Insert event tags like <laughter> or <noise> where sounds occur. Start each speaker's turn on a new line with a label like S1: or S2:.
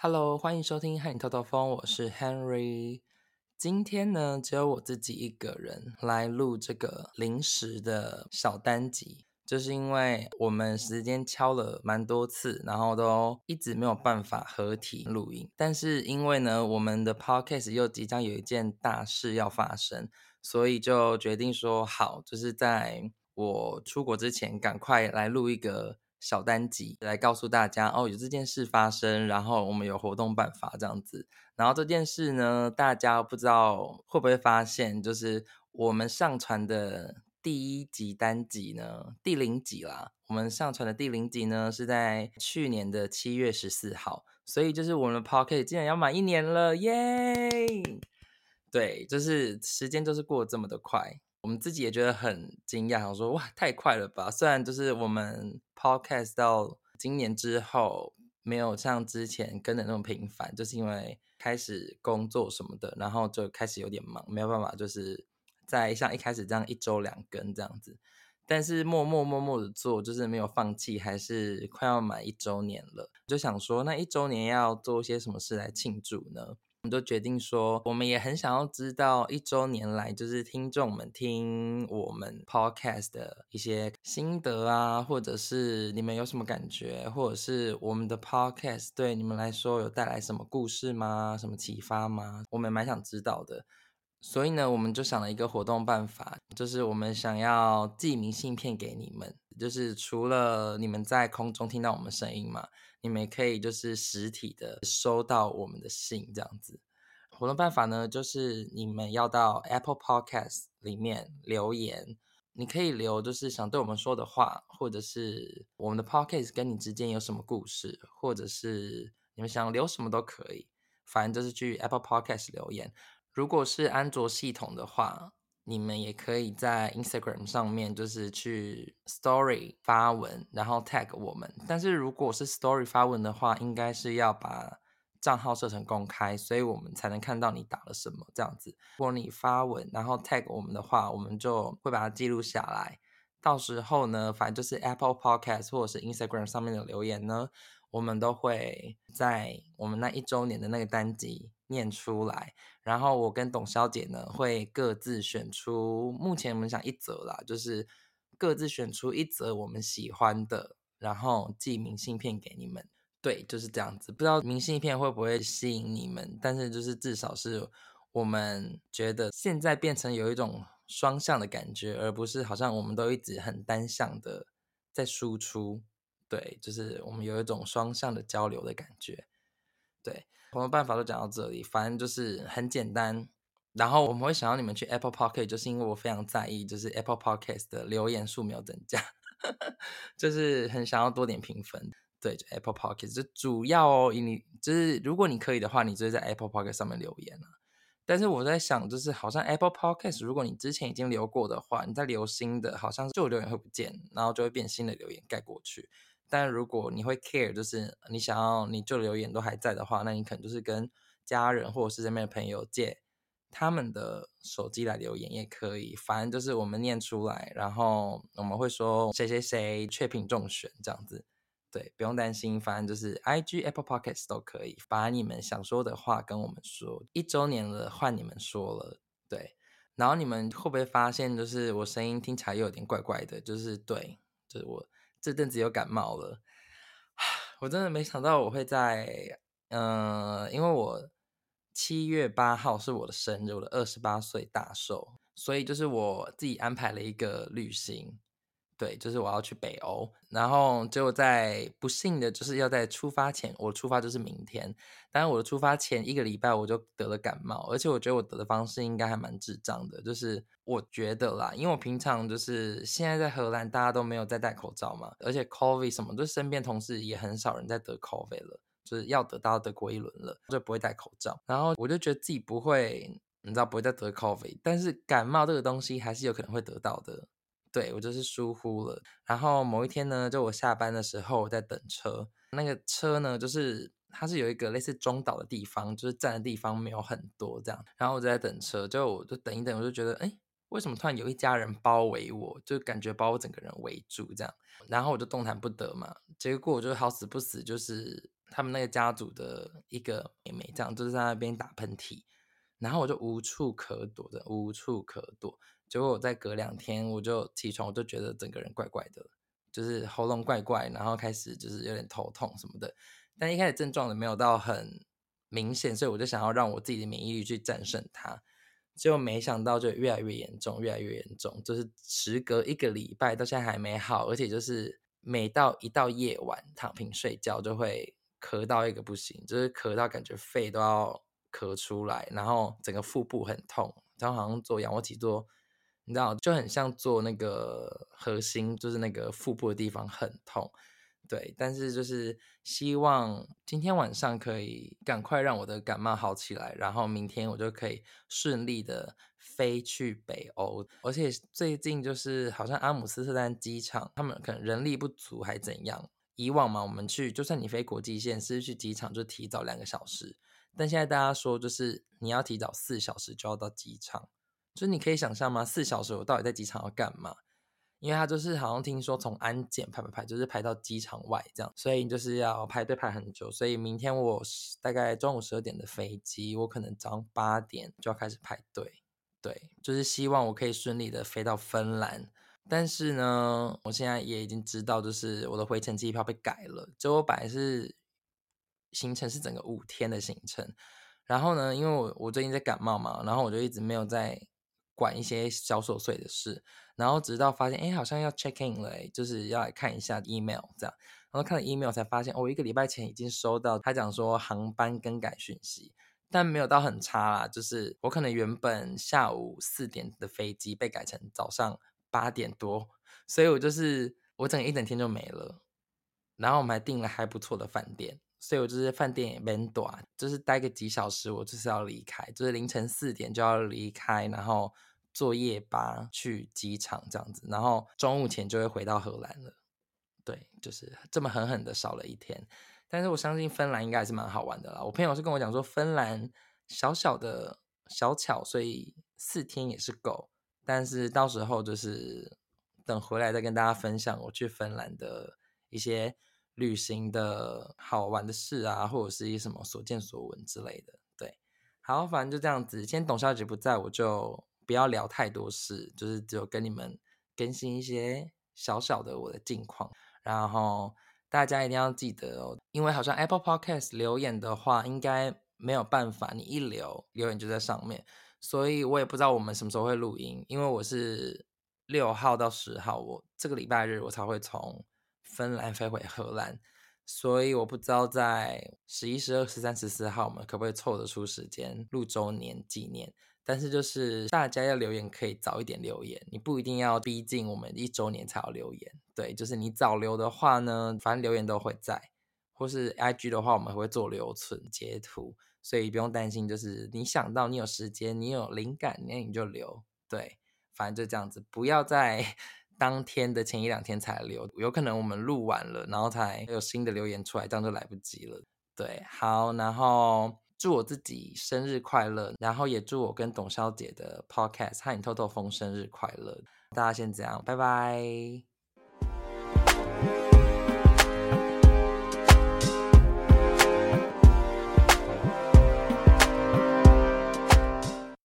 S1: Hello，欢迎收听《和你透透风》，我是 Henry。今天呢，只有我自己一个人来录这个临时的小单集，就是因为我们时间敲了蛮多次，然后都一直没有办法合体录音。但是因为呢，我们的 Podcast 又即将有一件大事要发生，所以就决定说好，就是在我出国之前，赶快来录一个。小单集来告诉大家哦，有这件事发生，然后我们有活动办法这样子。然后这件事呢，大家不知道会不会发现，就是我们上传的第一集单集呢，第零集啦。我们上传的第零集呢，是在去年的七月十四号，所以就是我们的 p o c k e t 竟然要满一年了，耶！对，就是时间就是过得这么的快。我们自己也觉得很惊讶，想说哇，太快了吧！虽然就是我们 podcast 到今年之后没有像之前跟的那么频繁，就是因为开始工作什么的，然后就开始有点忙，没有办法就是在像一开始这样一周两更这样子。但是默默默默的做，就是没有放弃，还是快要满一周年了，就想说那一周年要做些什么事来庆祝呢？我们都决定说，我们也很想要知道一周年来，就是听众们听我们 podcast 的一些心得啊，或者是你们有什么感觉，或者是我们的 podcast 对你们来说有带来什么故事吗？什么启发吗？我们蛮想知道的。所以呢，我们就想了一个活动办法，就是我们想要寄明信片给你们，就是除了你们在空中听到我们声音嘛。你们也可以就是实体的收到我们的信，这样子。活动办法呢，就是你们要到 Apple Podcast 里面留言，你可以留就是想对我们说的话，或者是我们的 Podcast 跟你之间有什么故事，或者是你们想留什么都可以，反正就是去 Apple Podcast 留言。如果是安卓系统的话。你们也可以在 Instagram 上面，就是去 Story 发文，然后 tag 我们。但是如果是 Story 发文的话，应该是要把账号设成公开，所以我们才能看到你打了什么这样子。如果你发文，然后 tag 我们的话，我们就会把它记录下来。到时候呢，反正就是 Apple Podcast 或者是 Instagram 上面的留言呢，我们都会在我们那一周年的那个单集。念出来，然后我跟董小姐呢会各自选出，目前我们想一则啦，就是各自选出一则我们喜欢的，然后寄明信片给你们。对，就是这样子。不知道明信片会不会吸引你们，但是就是至少是我们觉得现在变成有一种双向的感觉，而不是好像我们都一直很单向的在输出。对，就是我们有一种双向的交流的感觉。对。什么办法都讲到这里，反正就是很简单。然后我们会想要你们去 Apple Podcast，就是因为我非常在意，就是 Apple Podcast 的留言数没有增加，<laughs> 就是很想要多点评分。对，Apple Podcast 就主要哦，你就是如果你可以的话，你就在 Apple Podcast 上面留言啊。但是我在想，就是好像 Apple Podcast，如果你之前已经留过的话，你再留新的，好像旧留言会不见，然后就会变新的留言盖过去。但如果你会 care，就是你想要你旧留言都还在的话，那你可能就是跟家人或者是这边的朋友借他们的手机来留言也可以。反正就是我们念出来，然后我们会说谁谁谁确评中选这样子。对，不用担心，反正就是 I G Apple pockets 都可以，把你们想说的话跟我们说。一周年了，换你们说了。对，然后你们会不会发现，就是我声音听起来有点怪怪的？就是对，就是我。这阵子又感冒了，我真的没想到我会在，呃，因为我七月八号是我的生日，我的二十八岁大寿，所以就是我自己安排了一个旅行。对，就是我要去北欧，然后结果在不幸的就是要在出发前，我出发就是明天，但是我的出发前一个礼拜我就得了感冒，而且我觉得我得的方式应该还蛮智障的，就是我觉得啦，因为我平常就是现在在荷兰，大家都没有在戴口罩嘛，而且 COVID 什么，就身边同事也很少人在得 COVID 了，就是要得到得过一轮了，就不会戴口罩，然后我就觉得自己不会，你知道不会再得 COVID，但是感冒这个东西还是有可能会得到的。对我就是疏忽了，然后某一天呢，就我下班的时候我在等车，那个车呢，就是它是有一个类似中岛的地方，就是站的地方没有很多这样，然后我就在等车，就我就等一等，我就觉得，哎，为什么突然有一家人包围我，就感觉把我整个人围住这样，然后我就动弹不得嘛，结果我就好死不死就是他们那个家族的一个妹妹，这样就是在那边打喷嚏，然后我就无处可躲的，无处可躲。结果我再隔两天，我就起床，我就觉得整个人怪怪的，就是喉咙怪怪，然后开始就是有点头痛什么的。但一开始症状的没有到很明显，所以我就想要让我自己的免疫力去战胜它。结果没想到就越来越严重，越来越严重，就是时隔一个礼拜到现在还没好，而且就是每到一到夜晚躺平睡觉就会咳到一个不行，就是咳到感觉肺都要咳出来，然后整个腹部很痛，然后好像做仰卧起坐，你知道就很像做那个核心，就是那个腹部的地方很痛。对，但是就是希望今天晚上可以赶快让我的感冒好起来，然后明天我就可以顺利的飞去北欧。而且最近就是好像阿姆斯特丹机场，他们可能人力不足还怎样。以往嘛，我们去就算你飞国际线，是去机场就提早两个小时，但现在大家说就是你要提早四小时就要到机场，就是你可以想象吗？四小时我到底在机场要干嘛？因为他就是好像听说从安检排排排，就是排到机场外这样，所以就是要排队排很久。所以明天我大概中午十二点的飞机，我可能早上八点就要开始排队。对，就是希望我可以顺利的飞到芬兰。但是呢，我现在也已经知道，就是我的回程机票被改了。就我本来是行程是整个五天的行程，然后呢，因为我我最近在感冒嘛，然后我就一直没有在管一些小琐碎的事。然后直到发现，哎，好像要 check in 了，就是要来看一下 email 这样。然后看了 email 才发现，我一个礼拜前已经收到他讲说航班更改讯息，但没有到很差啦。就是我可能原本下午四点的飞机被改成早上八点多，所以我就是我整一整天就没了。然后我们还订了还不错的饭店，所以我就是饭店也蛮短，就是待个几小时，我就是要离开，就是凌晨四点就要离开，然后。坐夜巴去机场这样子，然后中午前就会回到荷兰了。对，就是这么狠狠的少了一天。但是我相信芬兰应该还是蛮好玩的啦。我朋友是跟我讲说，芬兰小小的小巧，所以四天也是够。但是到时候就是等回来再跟大家分享我去芬兰的一些旅行的好玩的事啊，或者是一些什么所见所闻之类的。对，好，反正就这样子。今天董小姐不在，我就。不要聊太多事，就是只有跟你们更新一些小小的我的近况。然后大家一定要记得哦，因为好像 Apple Podcast 留言的话，应该没有办法，你一留留言就在上面。所以我也不知道我们什么时候会录音，因为我是六号到十号，我这个礼拜日我才会从芬兰飞回荷兰，所以我不知道在十一、十二、十三、十四号我们可不可以凑得出时间录周年纪念。但是就是大家要留言可以早一点留言，你不一定要逼近我们一周年才要留言。对，就是你早留的话呢，反正留言都会在，或是 IG 的话，我们会做留存截图，所以不用担心。就是你想到你有时间，你有灵感，那你就留。对，反正就这样子，不要在 <laughs> 当天的前一两天才留，有可能我们录完了，然后才有新的留言出来，这样就来不及了。对，好，然后。祝我自己生日快乐，然后也祝我跟董小姐的 Podcast《和你偷偷风》生日快乐。大家先这样，拜拜。